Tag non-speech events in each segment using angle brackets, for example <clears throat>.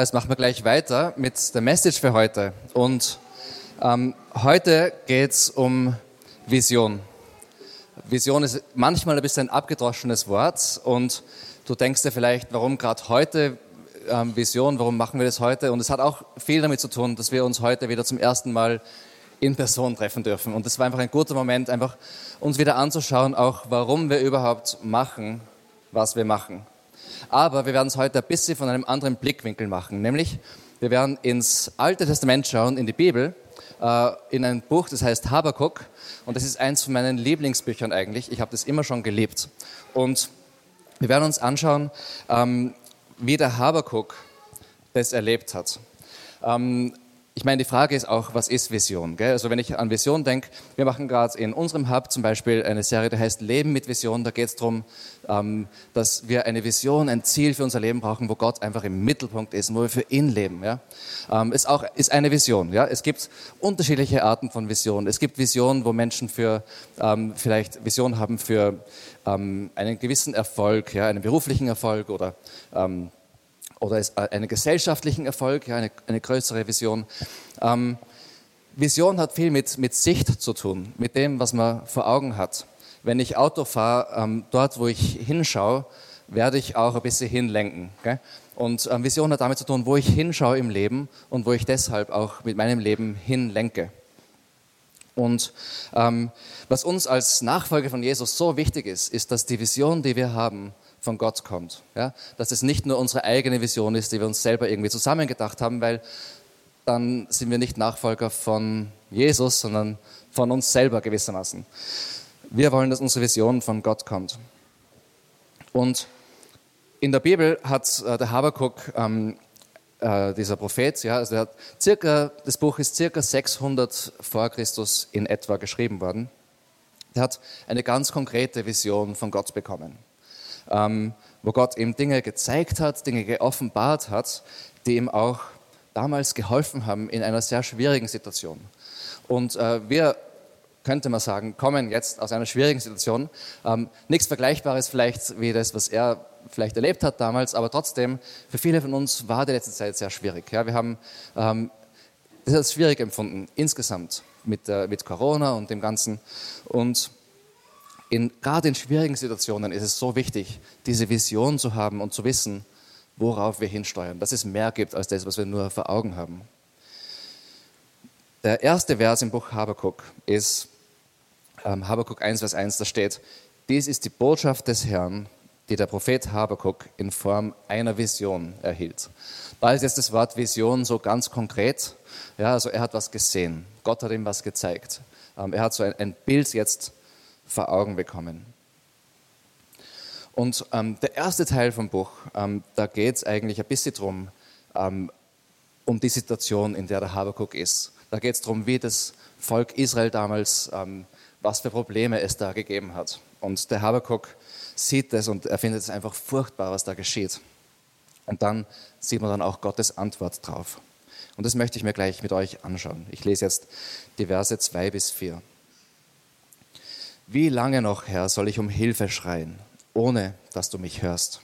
Jetzt machen wir gleich weiter mit der Message für heute. Und ähm, heute geht es um Vision. Vision ist manchmal ein bisschen ein abgedroschenes Wort und du denkst dir vielleicht, warum gerade heute ähm, Vision, warum machen wir das heute? Und es hat auch viel damit zu tun, dass wir uns heute wieder zum ersten Mal in Person treffen dürfen. Und es war einfach ein guter Moment, einfach uns wieder anzuschauen, auch warum wir überhaupt machen, was wir machen. Aber wir werden es heute ein bisschen von einem anderen Blickwinkel machen, nämlich wir werden ins Alte Testament schauen, in die Bibel, äh, in ein Buch, das heißt Habakuk. Und das ist eins von meinen Lieblingsbüchern eigentlich. Ich habe das immer schon geliebt. Und wir werden uns anschauen, ähm, wie der Habakuk das erlebt hat. Ich meine, die Frage ist auch, was ist Vision? Gell? Also wenn ich an Vision denke, wir machen gerade in unserem Hub zum Beispiel eine Serie, die heißt Leben mit Vision. Da geht es darum, ähm, dass wir eine Vision, ein Ziel für unser Leben brauchen, wo Gott einfach im Mittelpunkt ist, wo wir für ihn leben. Ja? Ähm, ist auch ist eine Vision. Ja? Es gibt unterschiedliche Arten von Visionen. Es gibt Visionen, wo Menschen für ähm, vielleicht Vision haben für ähm, einen gewissen Erfolg, ja, einen beruflichen Erfolg oder ähm, oder äh, einen gesellschaftlichen Erfolg, eine, eine größere Vision. Ähm, Vision hat viel mit, mit Sicht zu tun, mit dem, was man vor Augen hat. Wenn ich Auto fahre, ähm, dort, wo ich hinschaue, werde ich auch ein bisschen hinlenken. Gell? Und ähm, Vision hat damit zu tun, wo ich hinschaue im Leben und wo ich deshalb auch mit meinem Leben hinlenke. Und ähm, was uns als Nachfolger von Jesus so wichtig ist, ist, dass die Vision, die wir haben, von Gott kommt. Ja? Dass es nicht nur unsere eigene Vision ist, die wir uns selber irgendwie zusammengedacht haben, weil dann sind wir nicht Nachfolger von Jesus, sondern von uns selber gewissermaßen. Wir wollen, dass unsere Vision von Gott kommt. Und in der Bibel hat äh, der Habakuk, ähm, äh, dieser Prophet, ja, also hat circa, das Buch ist circa 600 vor Christus in etwa geschrieben worden. Der hat eine ganz konkrete Vision von Gott bekommen ähm, wo Gott ihm Dinge gezeigt hat, Dinge geoffenbart hat, die ihm auch damals geholfen haben in einer sehr schwierigen Situation. Und äh, wir, könnte man sagen, kommen jetzt aus einer schwierigen Situation. Ähm, nichts Vergleichbares vielleicht wie das, was er vielleicht erlebt hat damals, aber trotzdem, für viele von uns war die letzte Zeit sehr schwierig. Ja, wir haben ähm, das als schwierig empfunden, insgesamt mit, äh, mit Corona und dem Ganzen. Und in, gerade in schwierigen Situationen ist es so wichtig, diese Vision zu haben und zu wissen, worauf wir hinsteuern, dass es mehr gibt als das, was wir nur vor Augen haben. Der erste Vers im Buch Habakuk ist ähm, Habakuk 1, Vers 1, da steht, dies ist die Botschaft des Herrn, die der Prophet Habakuk in Form einer Vision erhielt. Da ist jetzt das Wort Vision so ganz konkret. Ja, also er hat was gesehen. Gott hat ihm was gezeigt. Ähm, er hat so ein, ein Bild jetzt vor Augen bekommen. Und ähm, der erste Teil vom Buch, ähm, da geht es eigentlich ein bisschen darum, ähm, um die Situation, in der der Habakuk ist. Da geht es darum, wie das Volk Israel damals, ähm, was für Probleme es da gegeben hat. Und der Habakuk sieht das und er findet es einfach furchtbar, was da geschieht. Und dann sieht man dann auch Gottes Antwort drauf. Und das möchte ich mir gleich mit euch anschauen. Ich lese jetzt die Verse 2 bis 4. Wie lange noch, Herr, soll ich um Hilfe schreien, ohne dass du mich hörst?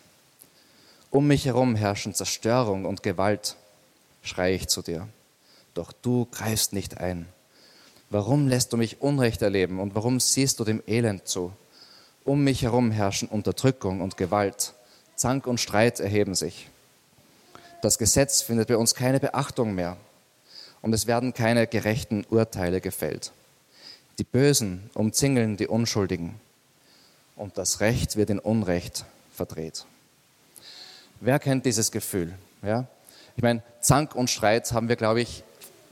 Um mich herum herrschen Zerstörung und Gewalt, schreie ich zu dir. Doch du greifst nicht ein. Warum lässt du mich Unrecht erleben und warum siehst du dem Elend zu? Um mich herum herrschen Unterdrückung und Gewalt. Zank und Streit erheben sich. Das Gesetz findet bei uns keine Beachtung mehr und es werden keine gerechten Urteile gefällt. Die Bösen umzingeln die Unschuldigen und das Recht wird in Unrecht verdreht. Wer kennt dieses Gefühl? Ja? Ich meine, Zank und Streit haben wir, glaube ich,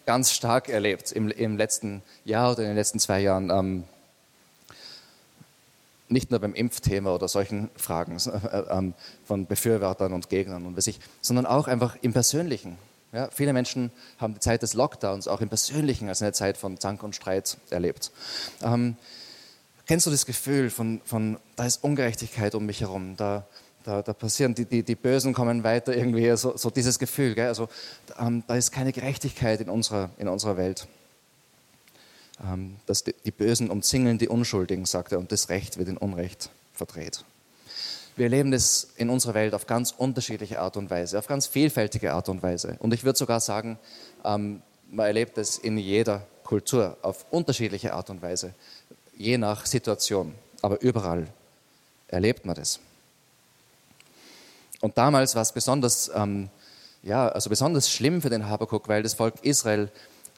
ganz stark erlebt im, im letzten Jahr oder in den letzten zwei Jahren. Ähm, nicht nur beim Impfthema oder solchen Fragen äh, <laughs> äh, von Befürwortern und Gegnern und was ich, sondern auch einfach im Persönlichen. Ja, viele Menschen haben die Zeit des Lockdowns auch im Persönlichen als eine Zeit von Zank und Streit erlebt. Ähm, kennst du das Gefühl von, von, da ist Ungerechtigkeit um mich herum, da, da, da passieren, die, die, die Bösen kommen weiter irgendwie, so, so dieses Gefühl, gell? also ähm, da ist keine Gerechtigkeit in unserer, in unserer Welt. Ähm, dass die, die Bösen umzingeln die Unschuldigen, sagt er, und das Recht wird in Unrecht verdreht. Wir erleben das in unserer Welt auf ganz unterschiedliche Art und Weise, auf ganz vielfältige Art und Weise. Und ich würde sogar sagen, ähm, man erlebt es in jeder Kultur auf unterschiedliche Art und Weise, je nach Situation. Aber überall erlebt man das. Und damals war es besonders, ähm, ja, also besonders schlimm für den Habakuk, weil das Volk Israel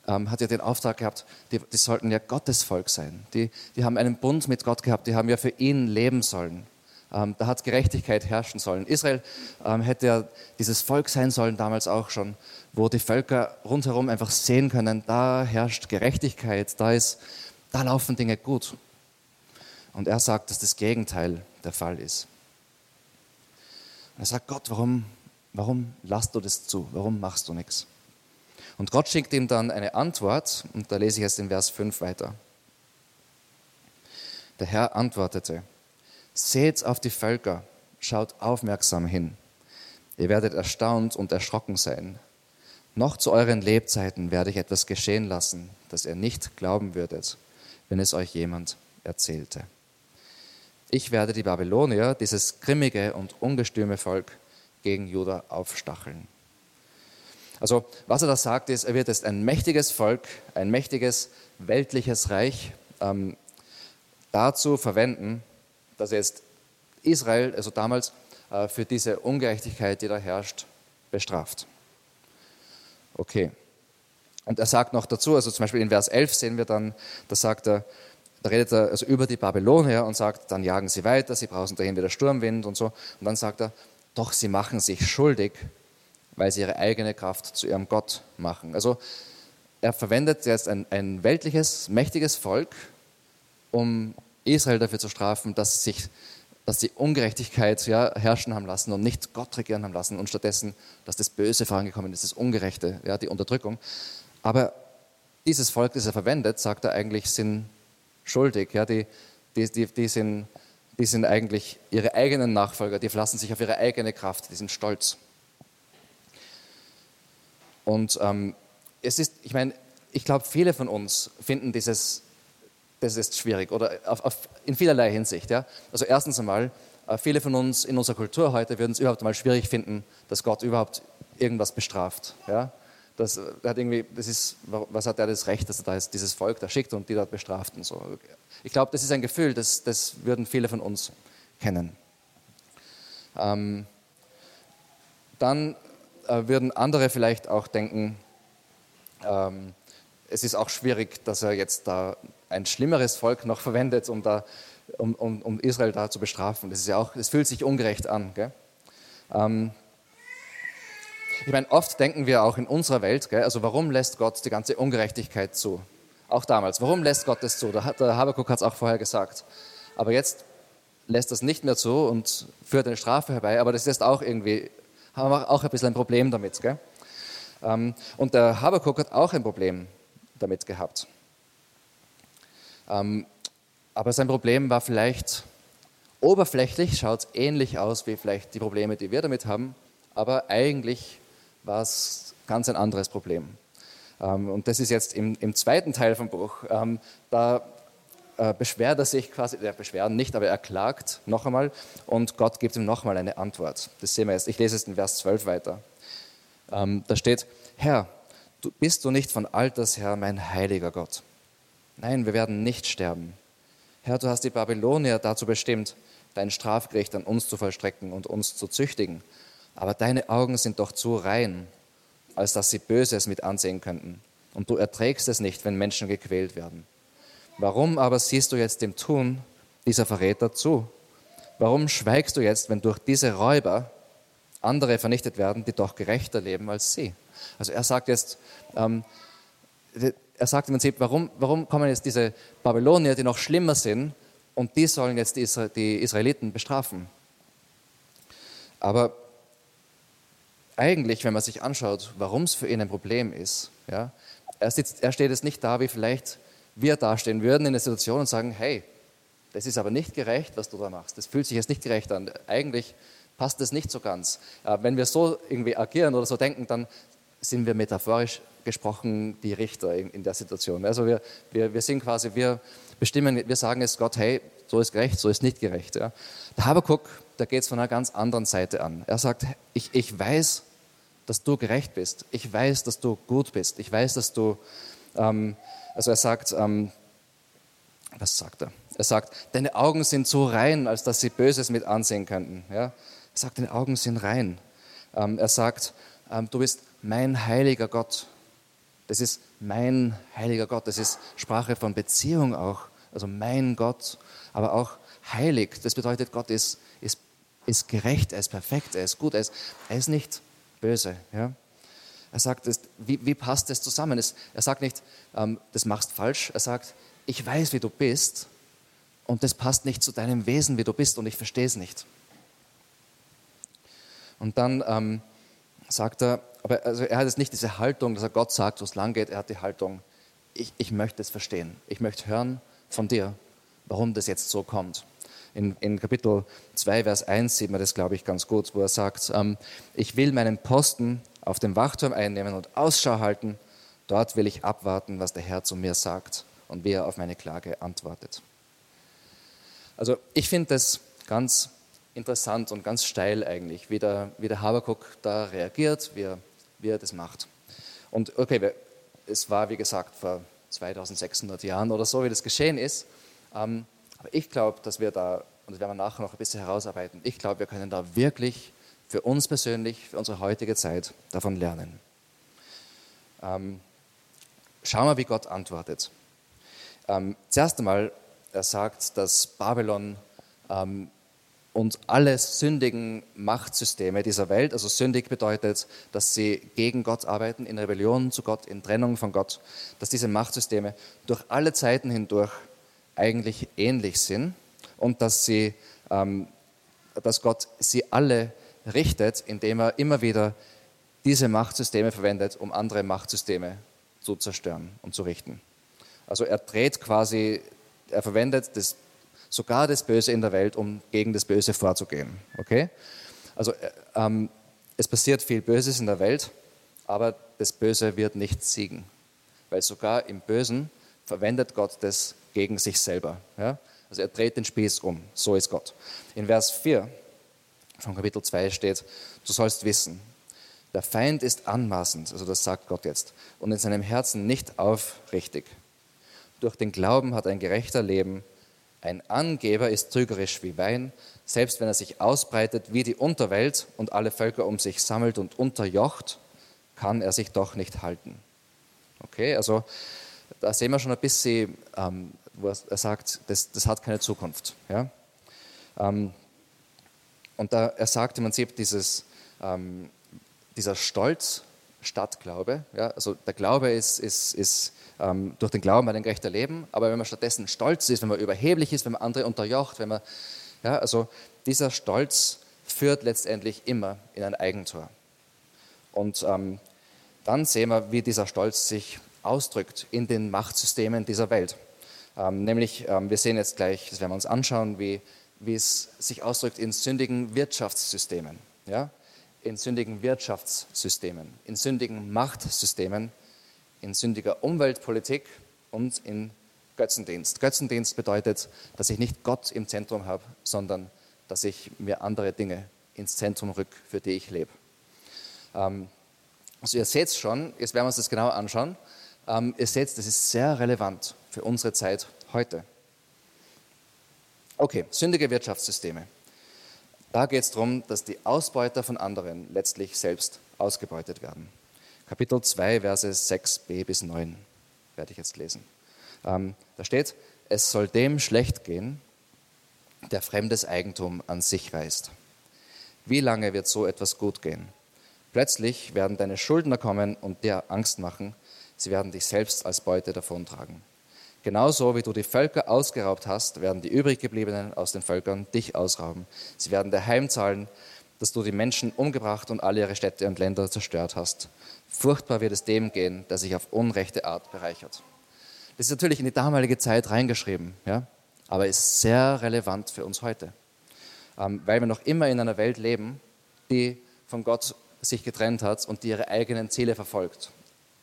ähm, hat ja den Auftrag gehabt, die, die sollten ja Gottes Volk sein. Die, die haben einen Bund mit Gott gehabt, die haben ja für ihn leben sollen. Ähm, da hat Gerechtigkeit herrschen sollen. Israel ähm, hätte ja dieses Volk sein sollen damals auch schon, wo die Völker rundherum einfach sehen können, da herrscht Gerechtigkeit, da, ist, da laufen Dinge gut. Und er sagt, dass das Gegenteil der Fall ist. er sagt, Gott, warum, warum lässt du das zu? Warum machst du nichts? Und Gott schickt ihm dann eine Antwort, und da lese ich jetzt in Vers 5 weiter. Der Herr antwortete, Seht auf die Völker, schaut aufmerksam hin. Ihr werdet erstaunt und erschrocken sein. Noch zu euren Lebzeiten werde ich etwas geschehen lassen, das ihr nicht glauben würdet, wenn es euch jemand erzählte. Ich werde die Babylonier, dieses grimmige und ungestüme Volk, gegen Juda aufstacheln. Also, was er da sagt, ist, er wird jetzt ein mächtiges Volk, ein mächtiges weltliches Reich ähm, dazu verwenden, dass jetzt Israel, also damals, äh, für diese Ungerechtigkeit, die da herrscht, bestraft. Okay. Und er sagt noch dazu, also zum Beispiel in Vers 11 sehen wir dann, da sagt er, da redet er also über die Babylonier und sagt, dann jagen sie weiter, sie brauchen dahin wieder Sturmwind und so. Und dann sagt er, doch sie machen sich schuldig, weil sie ihre eigene Kraft zu ihrem Gott machen. Also er verwendet jetzt ein, ein weltliches, mächtiges Volk, um Israel dafür zu strafen, dass sie sich dass sie Ungerechtigkeit ja, herrschen haben lassen und nicht Gott regieren haben lassen und stattdessen, dass das Böse vorangekommen ist, das Ungerechte, ja, die Unterdrückung. Aber dieses Volk, das er verwendet, sagt er eigentlich, sind schuldig. Ja, die, die, die, die, sind, die sind eigentlich ihre eigenen Nachfolger, die verlassen sich auf ihre eigene Kraft, die sind stolz. Und ähm, es ist, ich meine, ich glaube, viele von uns finden dieses das ist schwierig oder auf, auf, in vielerlei Hinsicht. Ja? Also erstens einmal, äh, viele von uns in unserer Kultur heute würden es überhaupt mal schwierig finden, dass Gott überhaupt irgendwas bestraft. Ja? Das, äh, hat irgendwie, das ist, was hat er das Recht, dass er da jetzt dieses Volk da schickt und die dort bestraft und so. Ich glaube, das ist ein Gefühl, das, das würden viele von uns kennen. Ähm, dann äh, würden andere vielleicht auch denken, ähm, es ist auch schwierig, dass er jetzt da ein schlimmeres Volk noch <laughs> verwendet, um, da, um, um, um Israel da zu bestrafen. Das ja fühlt sich ungerecht an. Ähm, ich meine, oft denken wir auch in unserer Welt, gell, also warum lässt Gott die ganze Ungerechtigkeit zu? Auch damals, warum lässt Gott das zu? Der, der Habakuk hat es auch vorher gesagt. Aber jetzt lässt das nicht mehr zu und führt eine Strafe herbei, aber das ist auch irgendwie, haben wir auch ein bisschen ein Problem damit. Gell? Ähm, und der Habakuk hat auch ein Problem damit gehabt. Ähm, aber sein Problem war vielleicht oberflächlich, schaut ähnlich aus wie vielleicht die Probleme, die wir damit haben, aber eigentlich war es ganz ein anderes Problem. Ähm, und das ist jetzt im, im zweiten Teil vom Buch. Ähm, da äh, beschwert er sich quasi, er beschwert nicht, aber er klagt noch einmal und Gott gibt ihm noch einmal eine Antwort. Das sehen wir jetzt. Ich lese es in Vers 12 weiter. Ähm, da steht, Herr, du, bist du nicht von Alters her mein heiliger Gott? Nein, wir werden nicht sterben. Herr, du hast die Babylonier dazu bestimmt, dein Strafgericht an uns zu vollstrecken und uns zu züchtigen. Aber deine Augen sind doch zu rein, als dass sie Böses mit ansehen könnten. Und du erträgst es nicht, wenn Menschen gequält werden. Warum aber siehst du jetzt dem Tun dieser Verräter zu? Warum schweigst du jetzt, wenn durch diese Räuber andere vernichtet werden, die doch gerechter leben als sie? Also er sagt jetzt, ähm, er sagt im Prinzip, warum, warum kommen jetzt diese Babylonier, die noch schlimmer sind, und die sollen jetzt die, Israeliten bestrafen? Aber eigentlich, wenn man sich anschaut, warum es für ihn ein Problem ist, ja, er, sitzt, er steht jetzt nicht da, wie vielleicht wir dastehen würden in der Situation und sagen, hey, das ist aber nicht gerecht, was du da machst. Das fühlt sich jetzt nicht gerecht an. Eigentlich passt das nicht so ganz. Äh, wenn wir so irgendwie agieren oder so denken, dann sind wir metaphorisch gesprochen die Richter in, in der Situation. Also wir, wir, wir sind quasi, wir bestimmen, wir sagen es Gott, hey, so ist gerecht, so ist nicht gerecht. Ja. Der Habakuk, da geht es von einer ganz anderen Seite an. Er sagt, ich, ich weiß, dass du gerecht bist. Ich weiß, dass du gut bist. Ich weiß, dass du, ähm, also er sagt, ähm, was sagt er? Er sagt, deine Augen sind so rein, als dass sie Böses mit ansehen könnten. Ja? Er sagt, deine Augen sind rein. Ähm, er sagt, du bist mein heiliger Gott. Das ist mein heiliger Gott. Das ist Sprache von Beziehung auch. Also mein Gott, aber auch heilig. Das bedeutet, Gott ist, ist, ist gerecht, er ist perfekt, er ist gut, er ist, er ist nicht böse. Ja? Er sagt, wie, wie passt das zusammen? er sagt nicht, ähm, das machst falsch. Er sagt, ich weiß, wie du bist und das passt nicht zu deinem Wesen, wie du bist und ich verstehe es nicht. Und dann ähm, sagt er, aber also er hat jetzt nicht diese Haltung, dass er Gott sagt, wo es lang geht. Er hat die Haltung, ich, ich möchte es verstehen. Ich möchte hören von dir, warum das jetzt so kommt. In, in Kapitel 2, Vers 1 sieht man das, glaube ich, ganz gut, wo er sagt, ähm, ich will meinen Posten auf dem Wachturm einnehmen und Ausschau halten. Dort will ich abwarten, was der Herr zu mir sagt und wie er auf meine Klage antwortet. Also ich finde das ganz interessant und ganz steil eigentlich, wie der, wie der Habakuk da reagiert, wie er, wie er das macht. Und okay, es war wie gesagt vor 2600 Jahren oder so, wie das geschehen ist. Ähm, aber ich glaube, dass wir da, und das werden wir nachher noch ein bisschen herausarbeiten, ich glaube, wir können da wirklich für uns persönlich, für unsere heutige Zeit davon lernen. Ähm, schauen wir, wie Gott antwortet. Ähm, zuerst einmal, er sagt, dass Babylon und alle sündigen Machtsysteme dieser Welt, also sündig bedeutet, dass sie gegen Gott arbeiten, in Rebellion zu Gott, in Trennung von Gott, dass diese Machtsysteme durch alle Zeiten hindurch eigentlich ähnlich sind und dass, sie, ähm, dass Gott sie alle richtet, indem er immer wieder diese Machtsysteme verwendet, um andere Machtsysteme zu zerstören und zu richten. Also er dreht quasi, er verwendet das, sogar das Böse in der Welt, um gegen das Böse vorzugehen. Okay? Also äh, ähm, es passiert viel Böses in der Welt, aber das Böse wird nicht siegen. Weil sogar im Bösen verwendet Gott das gegen sich selber. Ja? Also er dreht den Spieß um. So ist Gott. In Vers 4 von Kapitel 2 steht, du sollst wissen, der Feind ist anmaßend, also das sagt Gott jetzt, und in seinem Herzen nicht aufrichtig. Durch den Glauben hat ein gerechter Leben. Ein Angeber ist trügerisch wie Wein, selbst wenn er sich ausbreitet wie die Unterwelt und alle Völker um sich sammelt und unterjocht, kann er sich doch nicht halten. Okay, also da sehen wir schon ein bisschen, ähm, wo er sagt, das, das, hat keine Zukunft. Ja? Ähm, und da, er sagt im Prinzip dieses, ähm, dieser Stolz statt Glaube. Ja? Also der Glaube ist, ist, ist ähm, durch den Glauben ein gerechter Leben, aber wenn man stattdessen stolz ist, wenn man überheblich ist, wenn man andere unterjocht, wenn man, ja, also dieser Stolz führt letztendlich immer in ein Eigentor. Und ähm, dann sehen wir, wie dieser Stolz sich ausdrückt in den Machtsystemen dieser Welt. Ähm, nämlich, ähm, wir sehen jetzt gleich, das werden wir uns anschauen, wie, wie es sich ausdrückt in sündigen Wirtschaftssystemen. Ja? In sündigen Wirtschaftssystemen, in sündigen Machtsystemen, in sündiger Umweltpolitik und in Götzendienst. Götzendienst bedeutet, dass ich nicht Gott im Zentrum habe, sondern dass ich mir andere Dinge ins Zentrum rück, für die ich lebe. Ähm, also ihr seht es schon, jetzt werden wir uns das genauer anschauen. Ähm, ihr seht, das ist sehr relevant für unsere Zeit heute. Okay, sündige Wirtschaftssysteme. Da geht es darum, dass die Ausbeuter von anderen letztlich selbst ausgebeutet werden. Kapitel 2, Verse 6b bis 9 werde ich jetzt lesen. Ähm, da steht, es soll dem schlecht gehen, der fremdes Eigentum an sich reißt. Wie lange wird so etwas gut gehen? Plötzlich werden deine Schuldner kommen und dir Angst machen. Sie werden dich selbst als Beute davontragen. Genauso wie du die Völker ausgeraubt hast, werden die übriggebliebenen aus den Völkern dich ausrauben. Sie werden dir heimzahlen, dass du die Menschen umgebracht und alle ihre Städte und Länder zerstört hast. Furchtbar wird es dem gehen, der sich auf unrechte Art bereichert. Das ist natürlich in die damalige Zeit reingeschrieben, ja? aber ist sehr relevant für uns heute, ähm, weil wir noch immer in einer Welt leben, die von Gott sich getrennt hat und die ihre eigenen Ziele verfolgt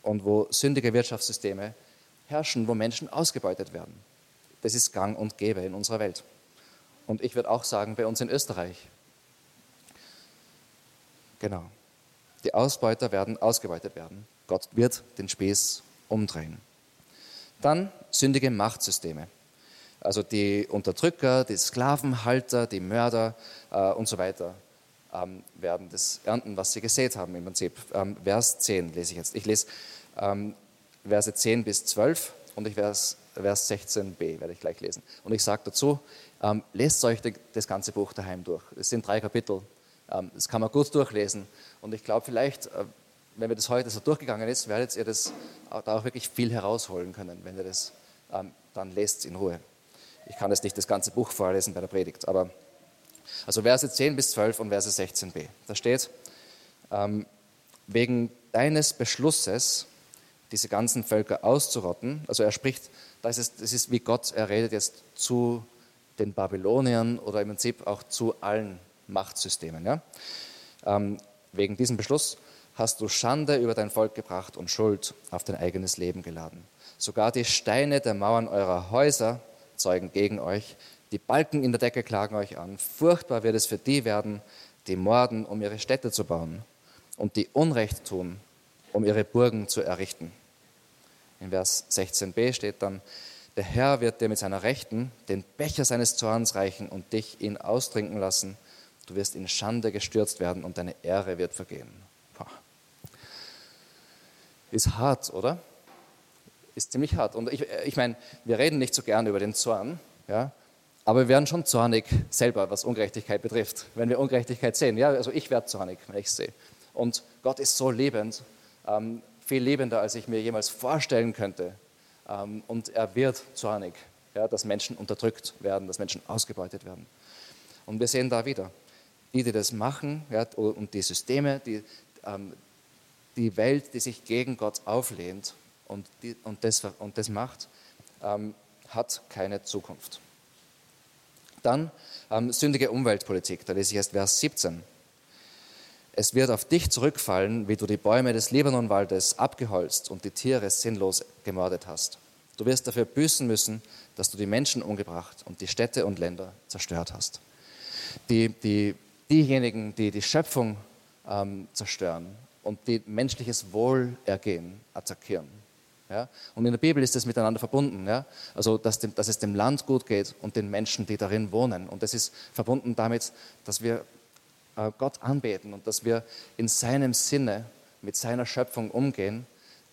und wo sündige Wirtschaftssysteme herrschen, wo Menschen ausgebeutet werden. das ist gang und gäbe in unserer Welt. Und ich würde auch sagen, bei uns in Österreich. Genau. Die Ausbeuter werden ausgebeutet werden. Gott wird den Spieß umdrehen. Dann sündige Machtsysteme. Also die Unterdrücker, die Sklavenhalter, die Mörder äh, und so weiter ähm, werden das ernten, was sie gesät haben im Prinzip. Ähm, Vers 10 lese ich jetzt. Ich lese ähm, Verse 10 bis 12 und ich Vers, Vers 16b werde ich gleich lesen. Und ich sage dazu, ähm, lest euch das ganze Buch daheim durch. Es sind drei Kapitel. Ähm, das kann man gut durchlesen. Und ich glaube, vielleicht, äh, wenn wir das heute so durchgegangen ist, werdet ihr das, da auch wirklich viel herausholen können, wenn ihr das ähm, dann lest in Ruhe. Ich kann jetzt nicht das ganze Buch vorlesen bei der Predigt, aber also Verse 10 bis 12 und Verse 16b. Da steht, ähm, wegen deines Beschlusses, diese ganzen Völker auszurotten, also er spricht, das ist, das ist wie Gott, er redet jetzt zu den Babyloniern oder im Prinzip auch zu allen Machtsystemen. Ja? Ähm, wegen diesem Beschluss hast du Schande über dein Volk gebracht und Schuld auf dein eigenes Leben geladen. Sogar die Steine der Mauern eurer Häuser zeugen gegen euch. Die Balken in der Decke klagen euch an. Furchtbar wird es für die werden, die morden, um ihre Städte zu bauen und die Unrecht tun, um ihre Burgen zu errichten. In Vers 16b steht dann, der Herr wird dir mit seiner Rechten den Becher seines Zorns reichen und dich ihn austrinken lassen. Du wirst in Schande gestürzt werden und deine Ehre wird vergehen. Ist hart, oder? Ist ziemlich hart. Und ich, ich meine, wir reden nicht so gern über den Zorn, ja, aber wir werden schon zornig selber, was Ungerechtigkeit betrifft. Wenn wir Ungerechtigkeit sehen, ja, also ich werde zornig, wenn ich es sehe. Und Gott ist so lebend, ähm, viel lebender, als ich mir jemals vorstellen könnte. Ähm, und er wird zornig, ja, dass Menschen unterdrückt werden, dass Menschen ausgebeutet werden. Und wir sehen da wieder, die, die das machen, ja, und die Systeme, die, ähm, die Welt, die sich gegen Gott auflehnt und, die, und, das, und das macht, ähm, hat keine Zukunft. Dann ähm, sündige Umweltpolitik, da lese ich erst Vers 17. Es wird auf dich zurückfallen, wie du die Bäume des Libanonwaldes abgeholzt und die Tiere sinnlos gemordet hast. Du wirst dafür büßen müssen, dass du die Menschen umgebracht und die Städte und Länder zerstört hast. Die, die, diejenigen, die die Schöpfung ähm, zerstören und die menschliches Wohlergehen attackieren. Ja? Und in der Bibel ist das miteinander verbunden. Ja? Also, dass, dem, dass es dem Land gut geht und den Menschen, die darin wohnen. Und das ist verbunden damit, dass wir Gott anbeten und dass wir in seinem Sinne mit seiner Schöpfung umgehen,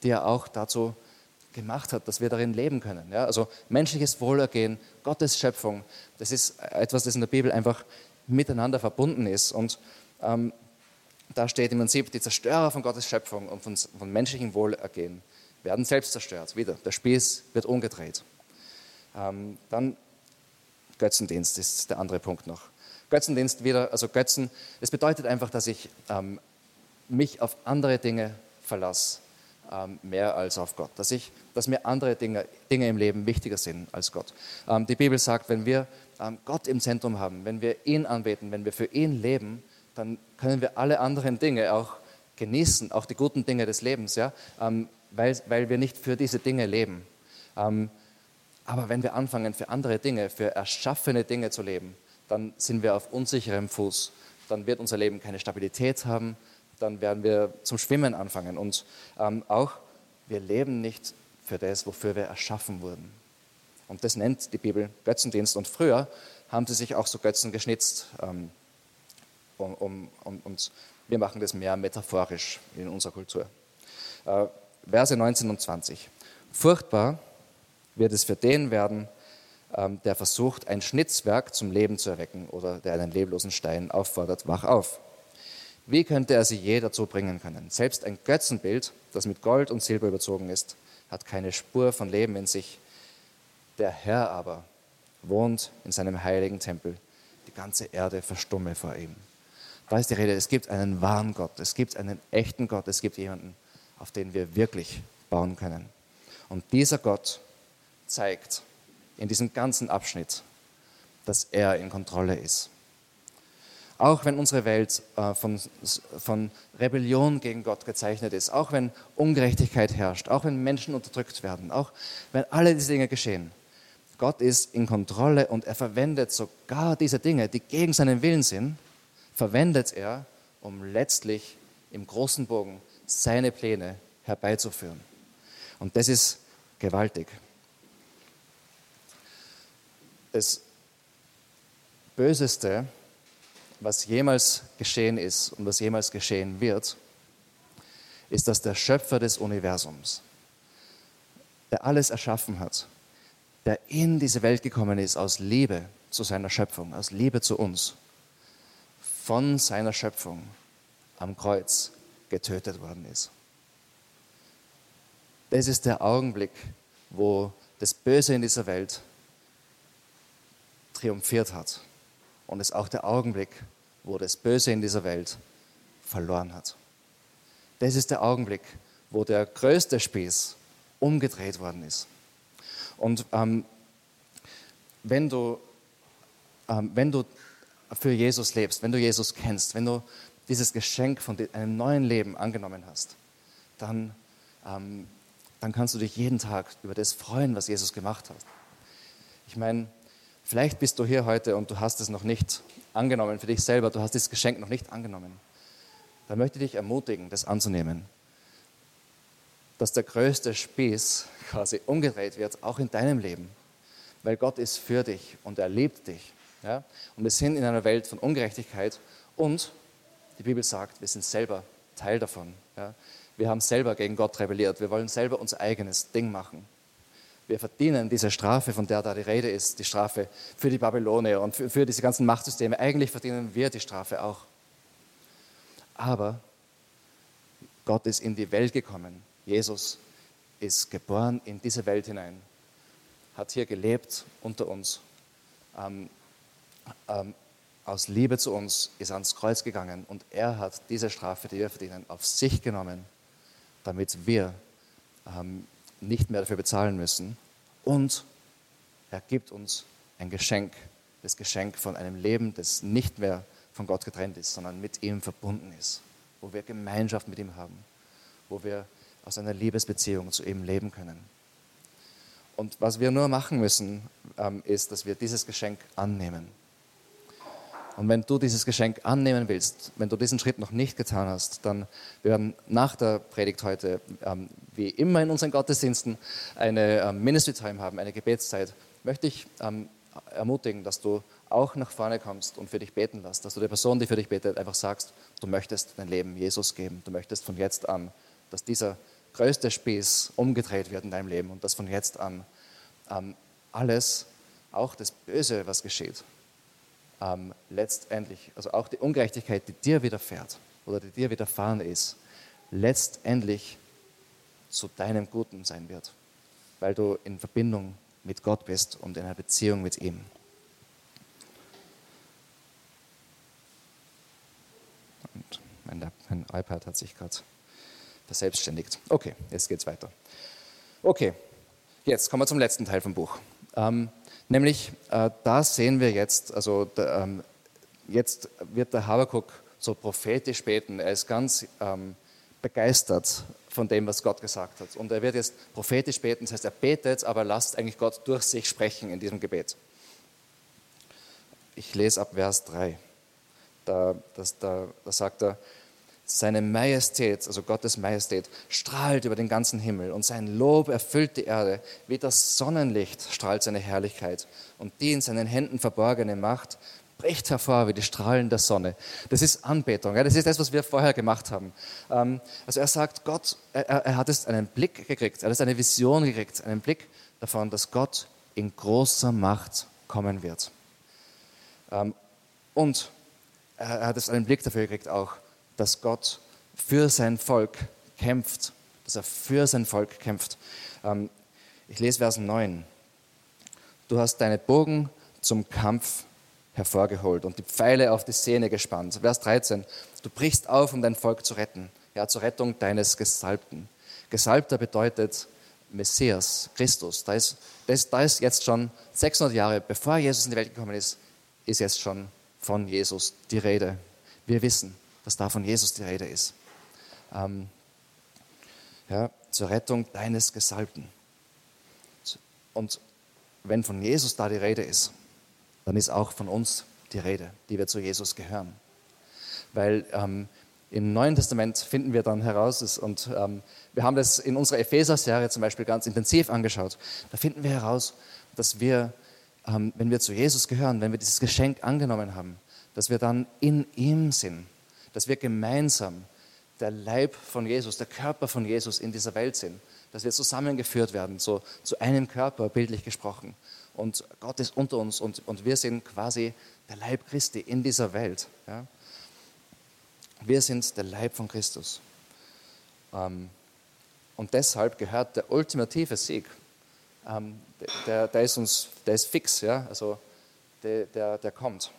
die er auch dazu gemacht hat, dass wir darin leben können. Ja? Also menschliches Wohlergehen, Gottes Schöpfung, das ist etwas, das in der Bibel einfach miteinander verbunden ist. Und ähm, da steht im Prinzip, die Zerstörer von Gottes Schöpfung und von, von menschlichem Wohlergehen werden selbst zerstört. Wieder, der Spieß wird umgedreht. Ähm, dann Götzendienst ist der andere Punkt noch. Götzendienst wieder, also Götzen, das bedeutet einfach, dass ich ähm, mich auf andere Dinge verlasse, ähm, mehr als auf Gott. Dass, ich, dass mir andere Dinge, Dinge im Leben wichtiger sind als Gott. Ähm, die Bibel sagt, wenn wir ähm, Gott im Zentrum haben, wenn wir ihn anbeten, wenn wir für ihn leben, dann können wir alle anderen Dinge auch genießen, auch die guten Dinge des Lebens, ja? Ähm, weil, weil wir nicht für diese Dinge leben. Ähm, aber wenn wir anfangen, für andere Dinge, für erschaffene Dinge zu leben, dann sind wir auf unsicherem Fuß. Dann wird unser Leben keine Stabilität haben. Dann werden wir zum Schwimmen anfangen. Und ähm, auch, wir leben nicht für das, wofür wir erschaffen wurden. Und das nennt die Bibel Götzendienst. Und früher haben sie sich auch so Götzen geschnitzt. Ähm, um, um, um, und wir machen das mehr metaphorisch in unserer Kultur. Äh, Verse 19 und 20. Furchtbar wird es für den werden, der versucht, ein Schnitzwerk zum Leben zu erwecken oder der einen leblosen Stein auffordert, wach auf. Wie könnte er sie je dazu bringen können? Selbst ein Götzenbild, das mit Gold und Silber überzogen ist, hat keine Spur von Leben in sich. Der Herr aber wohnt in seinem heiligen Tempel. Die ganze Erde verstumme vor ihm. Da ist die Rede, es gibt einen wahren Gott, es gibt einen echten Gott, es gibt jemanden, auf den wir wirklich bauen können. Und dieser Gott zeigt in diesem ganzen Abschnitt, dass er in Kontrolle ist. Auch wenn unsere Welt äh, von, von Rebellion gegen Gott gezeichnet ist, auch wenn Ungerechtigkeit herrscht, auch wenn Menschen unterdrückt werden, auch wenn alle diese Dinge geschehen, Gott ist in Kontrolle und er verwendet sogar diese Dinge, die gegen seinen Willen sind, verwendet er, um letztlich im großen Bogen seine Pläne herbeizuführen. Und das ist gewaltig. Das Böseste, was jemals geschehen ist und was jemals geschehen wird, ist, dass der Schöpfer des Universums, der alles erschaffen hat, der in diese Welt gekommen ist aus Liebe zu seiner Schöpfung, aus Liebe zu uns, von seiner Schöpfung am Kreuz getötet worden ist. Das ist der Augenblick, wo das Böse in dieser Welt triumphiert hat. Und es auch der Augenblick, wo das Böse in dieser Welt verloren hat. Das ist der Augenblick, wo der größte Spieß umgedreht worden ist. Und ähm, wenn, du, ähm, wenn du für Jesus lebst, wenn du Jesus kennst, wenn du dieses Geschenk von einem neuen Leben angenommen hast, dann, ähm, dann kannst du dich jeden Tag über das freuen, was Jesus gemacht hat. Ich meine, vielleicht bist du hier heute und du hast es noch nicht angenommen für dich selber, du hast dieses Geschenk noch nicht angenommen. Dann möchte ich dich ermutigen, das anzunehmen dass der größte Spieß quasi umgedreht wird, auch in deinem Leben. Weil Gott ist für dich und er liebt dich. Ja? Und wir sind in einer Welt von Ungerechtigkeit und die Bibel sagt, wir sind selber Teil davon. Ja? Wir haben selber gegen Gott rebelliert. Wir wollen selber unser eigenes Ding machen. Wir verdienen diese Strafe, von der da die Rede ist, die Strafe für die Babylone und für, für diese ganzen Machtsysteme. Eigentlich verdienen wir die Strafe auch. Aber Gott ist in die Welt gekommen, Jesus ist geboren in diese Welt hinein, hat hier gelebt unter uns, ähm, ähm, aus Liebe zu uns ist ans Kreuz gegangen und er hat diese Strafe, die wir verdienen, auf sich genommen, damit wir ähm, nicht mehr dafür bezahlen müssen. Und er gibt uns ein Geschenk, das Geschenk von einem Leben, das nicht mehr von Gott getrennt ist, sondern mit ihm verbunden ist, wo wir Gemeinschaft mit ihm haben, wo wir aus einer Liebesbeziehung zu ihm leben können. Und was wir nur machen müssen, ähm, ist, dass wir dieses Geschenk annehmen. Und wenn du dieses Geschenk annehmen willst, wenn du diesen Schritt noch nicht getan hast, dann werden nach der Predigt heute, ähm, wie immer in unseren Gottesdiensten, eine ähm, Ministry Time haben, eine Gebetszeit. Möchte ich ermutigen, dass du auch nach vorne kommst und für dich beten lässt, dass du der Person, die für dich betet, einfach sagst, du möchtest dein Leben Jesus geben, du möchtest von jetzt an, dass dieser größte Spieß umgedreht wird in deinem Leben und dass von jetzt an ähm, alles, auch das Böse, was geschieht, ähm, letztendlich, also auch die Ungerechtigkeit, die dir widerfährt oder die dir widerfahren ist, letztendlich zu deinem Guten sein wird, weil du in Verbindung mit Gott bist und in einer Beziehung mit ihm. Und mein, mein iPad hat sich gerade verselbstständigt. Okay, jetzt geht es weiter. Okay, jetzt kommen wir zum letzten Teil vom Buch. Ähm, nämlich, äh, da sehen wir jetzt, also da, ähm, jetzt wird der Habakuk so prophetisch beten. Er ist ganz ähm, begeistert von dem, was Gott gesagt hat. Und er wird jetzt prophetisch beten, das heißt, er betet, aber lasst eigentlich Gott durch sich sprechen in diesem Gebet. Ich lese ab Vers 3. Da, das, da, da sagt er, seine Majestät, also Gottes Majestät, strahlt über den ganzen Himmel und sein Lob erfüllt die Erde. Wie das Sonnenlicht strahlt seine Herrlichkeit und die in seinen Händen verborgene Macht bricht hervor wie die Strahlen der Sonne. Das ist Anbetung. Das ist das, was wir vorher gemacht haben. Ähm, also er sagt, Gott, er, er hat jetzt einen Blick gekriegt, er hat eine Vision gekriegt, einen Blick davon, dass Gott in großer Macht kommen wird. Ähm, und er hat jetzt einen Blick dafür gekriegt auch, dass Gott für sein Volk kämpft, dass er für sein Volk kämpft. Ähm, ich lese Vers 9. Du hast deine Bogen zum Kampf hervorgeholt und die Pfeile auf die Sehne gespannt. Vers 13. Du brichst auf, um dein Volk zu retten, ja, zur Rettung deines Gesalbten. Gesalbter bedeutet Messias, Christus. Da ist, das, da ist jetzt schon 600 Jahre, bevor Jesus in die Welt gekommen ist, ist jetzt schon von Jesus die Rede. Wir wissen, dass da von Jesus die Rede ist. Ähm, ja, zur Rettung deines Gesalbten. Und wenn von Jesus da die Rede ist, dann ist auch von uns die Rede, die wir zu Jesus gehören. Weil ähm, im Neuen Testament finden wir dann heraus, und ähm, wir haben das in unserer Epheser-Serie zum Beispiel ganz intensiv angeschaut, da finden wir heraus, dass wir, ähm, wenn wir zu Jesus gehören, wenn wir dieses Geschenk angenommen haben, dass wir dann in ihm sind, dass wir gemeinsam der Leib von Jesus, der Körper von Jesus in dieser Welt sind, dass wir zusammengeführt werden, so zu einem Körper, bildlich gesprochen. Und Gott ist unter uns und, und wir sind quasi der Leib Christi in dieser Welt. Ja? Wir sind der Leib von Christus. Ähm, und deshalb gehört der ultimative Sieg, ähm, der, der, ist uns, der ist fix, ja? also der, der, der kommt.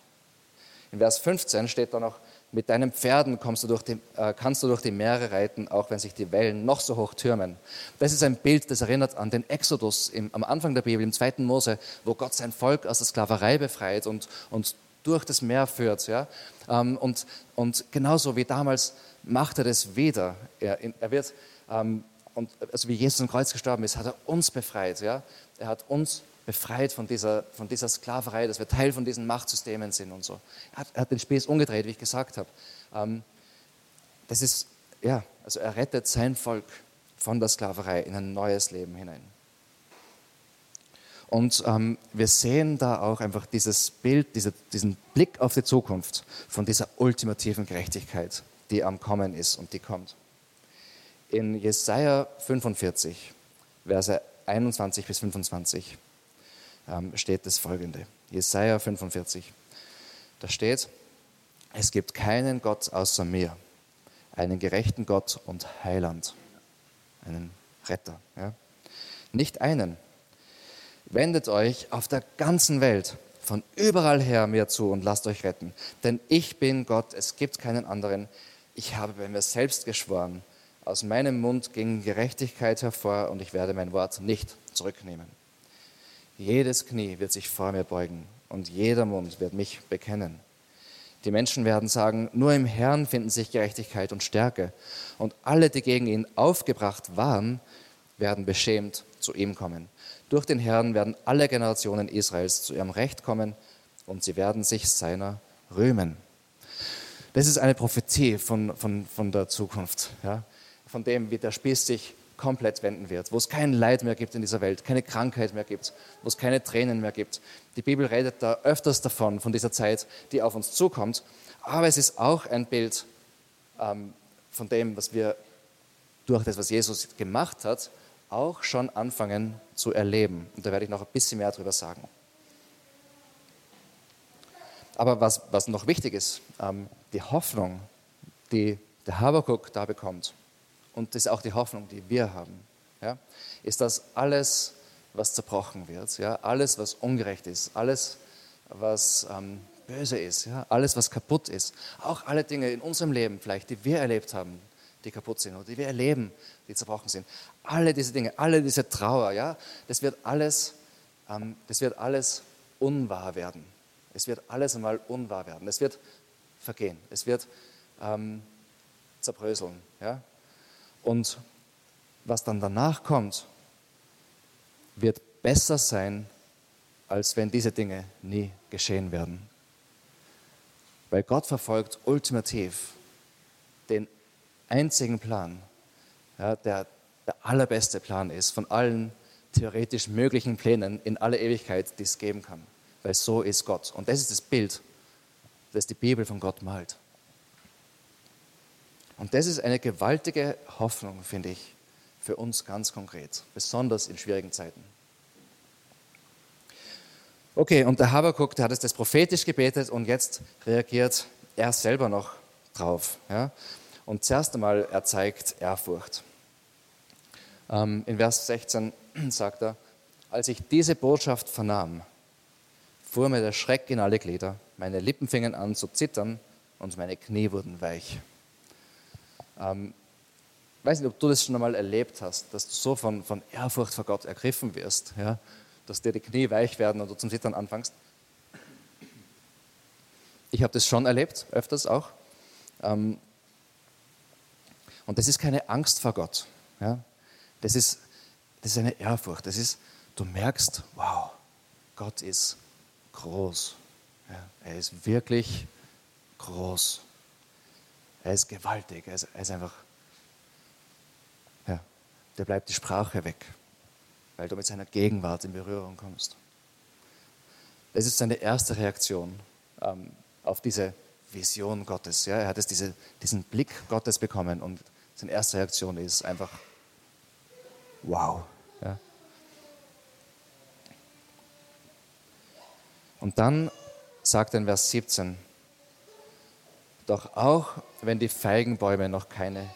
In Vers 15 steht da noch, mit deinen Pferden du die, äh, kannst du durch die Meere reiten, auch wenn sich die Wellen noch so hoch türmen. Das ist ein Bild, das erinnert an den Exodus im, am Anfang der Bibel, im zweiten Mose, wo Gott sein Volk aus der Sklaverei befreit und, und durch das Meer führt. Ja? Ähm, und, und genauso wie damals macht er das wieder. Er, er wird, ähm, und, also wie Jesus am Kreuz gestorben ist, hat er uns befreit. Ja? Er hat uns befreit von dieser, von dieser Sklaverei, dass wir Teil von diesen Machtsystemen sind und so. Er hat, er hat den Spieß umgedreht, wie ich gesagt habe. Ähm, das ist, ja, also er rettet sein Volk von der Sklaverei in ein neues Leben hinein. Und ähm, wir sehen da auch einfach dieses Bild, diese, diesen Blick auf die Zukunft von dieser ultimativen Gerechtigkeit, die am Kommen ist und die kommt. In Jesaja 45, Verse 21 bis 25 ähm, steht das folgende. Jesaja 45. Da steht, es gibt keinen Gott außer mir, einen gerechten Gott und Heiland, einen Retter. Ja? Nicht einen. Wendet euch auf der ganzen Welt von überall her mir zu und lasst euch retten. Denn ich bin Gott, es gibt keinen anderen. Ich habe bei mir selbst geschworen. Aus meinem Mund ging Gerechtigkeit hervor und ich werde mein Wort nicht zurücknehmen. Jedes Knie wird sich vor mir beugen und jeder Mund wird mich bekennen. Die Menschen werden sagen, nur im Herrn finden sich Gerechtigkeit und Stärke. Und alle, die gegen ihn aufgebracht waren, werden beschämt zu ihm kommen. Durch den Herrn werden alle Generationen Israels zu ihrem Recht kommen und sie werden sich seiner rühmen. Das ist eine Prophetie von, von, von der Zukunft, ja? von dem, wie der Spieß sich komplett wenden wird, wo es kein Leid mehr gibt in dieser Welt, keine Krankheit mehr gibt, wo es keine Tränen mehr gibt. Die Bibel redet da öfters davon, von dieser Zeit, die auf uns zukommt. Aber es ist auch ein Bild ähm, von dem, was wir durch das, was Jesus gemacht hat, auch schon anfangen zu erleben. Und da werde ich noch ein bisschen mehr darüber sagen. Aber was, was noch wichtig ist, ähm, die Hoffnung, die der Habakuk da bekommt, und das ist auch die Hoffnung, die wir haben, ja, ist, dass alles, was zerbrochen wird, ja, alles, was ungerecht ist, alles, was ähm, böse ist, ja, alles, was kaputt ist, auch alle Dinge in unserem Leben vielleicht, die wir erlebt haben, die kaputt sind oder die wir erleben, die zerbrochen sind, alle diese Dinge, alle diese Trauer, ja, das wird alles, ähm, das wird alles unwahr werden. Es wird alles einmal unwahr werden. Es wird vergehen. Es wird ähm, zerbröseln. Ja? Und was dann danach kommt, wird besser sein, als wenn diese Dinge nie geschehen werden. Weil Gott verfolgt ultimativ den einzigen Plan, ja, der der allerbeste Plan ist von allen theoretisch möglichen Plänen in aller Ewigkeit, die es geben kann. Weil so ist Gott. Und das ist das Bild, das die Bibel von Gott malt. Und das ist eine gewaltige Hoffnung, finde ich, für uns ganz konkret, besonders in schwierigen Zeiten. Okay, und der Habakuk, der hat es das prophetisch gebetet und jetzt reagiert er selber noch drauf. Ja? Und zuerst einmal, er zeigt Ehrfurcht. Ähm, in Vers 16 <clears throat> sagt er, als ich diese Botschaft vernahm, fuhr mir der Schreck in alle Glieder, meine Lippen fingen an zu zittern und meine Knie wurden weich. Ähm, ich weiß nicht, ob du das schon einmal erlebt hast, dass du so von, von Ehrfurcht vor Gott ergriffen wirst, ja? dass dir die Knie weich werden und du zum Zittern anfängst. Ich habe das schon erlebt, öfters auch. Ähm, und das ist keine Angst vor Gott. Ja? Das, ist, das ist eine Ehrfurcht. Das ist, du merkst, wow, Gott ist groß. Ja, er ist wirklich groß. Er ist gewaltig. Er ist, er ist einfach, ja, der bleibt die Sprache weg, weil du mit seiner Gegenwart in Berührung kommst. Das ist seine erste Reaktion ähm, auf diese Vision Gottes. Ja, er hat jetzt diese, diesen Blick Gottes bekommen und seine erste Reaktion ist einfach, wow. Ja. Und dann sagt er in Vers 17, doch auch wenn die Feigenbäume noch keine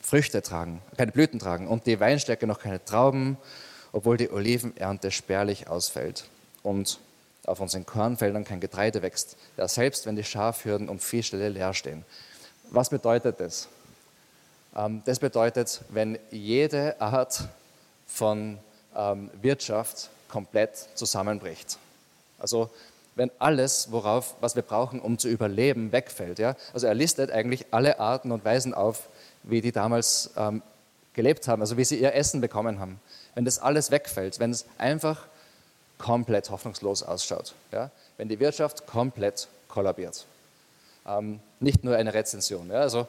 Früchte tragen, keine Blüten tragen und die Weinstöcke noch keine Trauben, obwohl die Olivenernte spärlich ausfällt und auf unseren Kornfeldern kein Getreide wächst, ja selbst wenn die Schafhürden und Viehställe leer stehen. Was bedeutet das? Ähm, das bedeutet, wenn jede Art von ähm, Wirtschaft komplett zusammenbricht. Also wenn alles, worauf, was wir brauchen, um zu überleben, wegfällt. Ja? Also er listet eigentlich alle Arten und Weisen auf, wie die damals ähm, gelebt haben, also wie sie ihr Essen bekommen haben. Wenn das alles wegfällt, wenn es einfach komplett hoffnungslos ausschaut, ja? wenn die Wirtschaft komplett kollabiert. Ähm, nicht nur eine Rezension. Ja? Also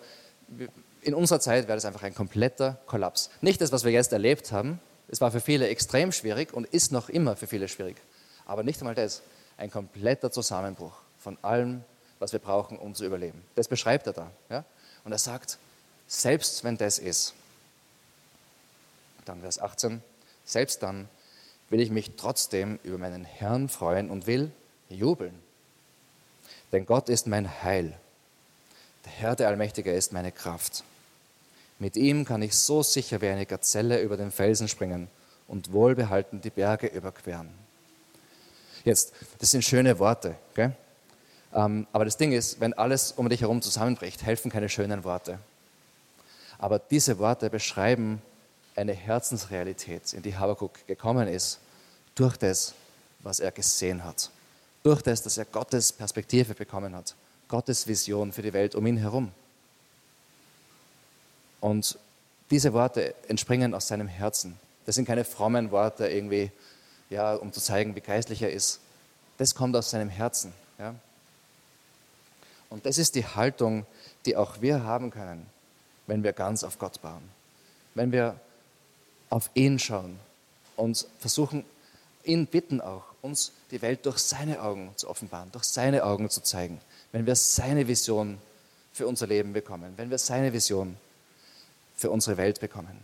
in unserer Zeit wäre das einfach ein kompletter Kollaps. Nicht das, was wir jetzt erlebt haben. Es war für viele extrem schwierig und ist noch immer für viele schwierig. Aber nicht einmal das. Ein kompletter Zusammenbruch von allem, was wir brauchen, um zu überleben. Das beschreibt er da. Ja? Und er sagt, selbst wenn das ist, dann Vers 18, selbst dann will ich mich trotzdem über meinen Herrn freuen und will jubeln. Denn Gott ist mein Heil. Der Herr, der Allmächtige, ist meine Kraft. Mit ihm kann ich so sicher wie eine Gazelle über den Felsen springen und wohlbehalten die Berge überqueren. Jetzt, das sind schöne Worte, gell? Ähm, aber das Ding ist, wenn alles um dich herum zusammenbricht, helfen keine schönen Worte. Aber diese Worte beschreiben eine Herzensrealität, in die Habakuk gekommen ist, durch das, was er gesehen hat. Durch das, dass er Gottes Perspektive bekommen hat. Gottes Vision für die Welt um ihn herum. Und diese Worte entspringen aus seinem Herzen. Das sind keine frommen Worte irgendwie, ja, um zu zeigen, wie geistlich er ist. Das kommt aus seinem Herzen. Ja. Und das ist die Haltung, die auch wir haben können, wenn wir ganz auf Gott bauen. Wenn wir auf ihn schauen und versuchen, ihn bitten auch, uns die Welt durch seine Augen zu offenbaren, durch seine Augen zu zeigen. Wenn wir seine Vision für unser Leben bekommen, wenn wir seine Vision für unsere Welt bekommen.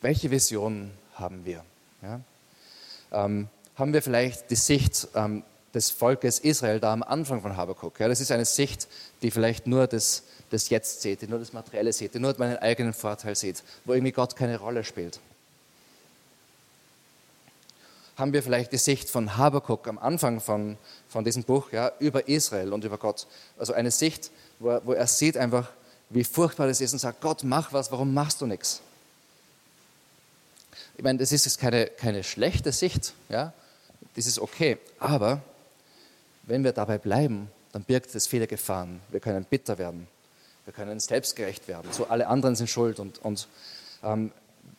Welche Vision haben wir? Ja? Ähm, haben wir vielleicht die Sicht ähm, des Volkes Israel da am Anfang von Habakkuk? Ja, das ist eine Sicht, die vielleicht nur das das Jetzt sieht, die nur das Materielle sieht, die nur meinen eigenen Vorteil sieht, wo irgendwie Gott keine Rolle spielt. Haben wir vielleicht die Sicht von Habakuk am Anfang von, von diesem Buch ja, über Israel und über Gott? Also eine Sicht, wo er, wo er sieht einfach, wie furchtbar das ist und sagt, Gott, mach was, warum machst du nichts? Ich meine, das ist jetzt keine, keine schlechte Sicht, ja? das ist okay, aber wenn wir dabei bleiben, dann birgt es viele Gefahren. Wir können bitter werden, wir können selbstgerecht werden. So alle anderen sind schuld und, und ähm,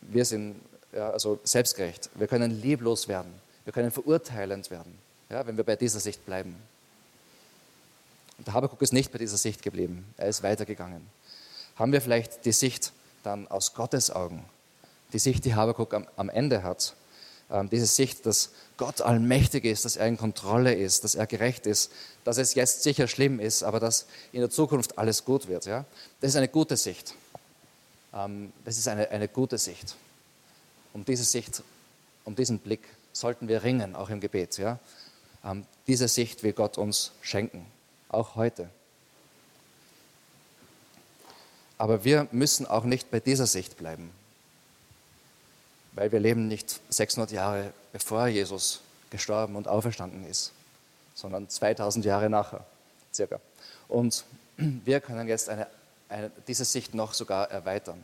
wir sind ja, also selbstgerecht. Wir können lieblos werden. Wir können verurteilend werden, ja, wenn wir bei dieser Sicht bleiben. Der Habakuk ist nicht bei dieser Sicht geblieben. Er ist weitergegangen. Haben wir vielleicht die Sicht dann aus Gottes Augen, die Sicht, die Habakuk am, am Ende hat, ähm, diese Sicht, dass Gott allmächtig ist, dass er in Kontrolle ist, dass er gerecht ist, dass es jetzt sicher schlimm ist, aber dass in der Zukunft alles gut wird. Ja? Das ist eine gute Sicht. Ähm, das ist eine, eine gute Sicht. Um diese Sicht, um diesen Blick sollten wir ringen, auch im Gebet. Ja? Ähm, diese Sicht will Gott uns schenken, auch heute. Aber wir müssen auch nicht bei dieser Sicht bleiben weil wir leben nicht 600 Jahre bevor Jesus gestorben und auferstanden ist, sondern 2000 Jahre nachher, circa. Und wir können jetzt eine, eine, diese Sicht noch sogar erweitern.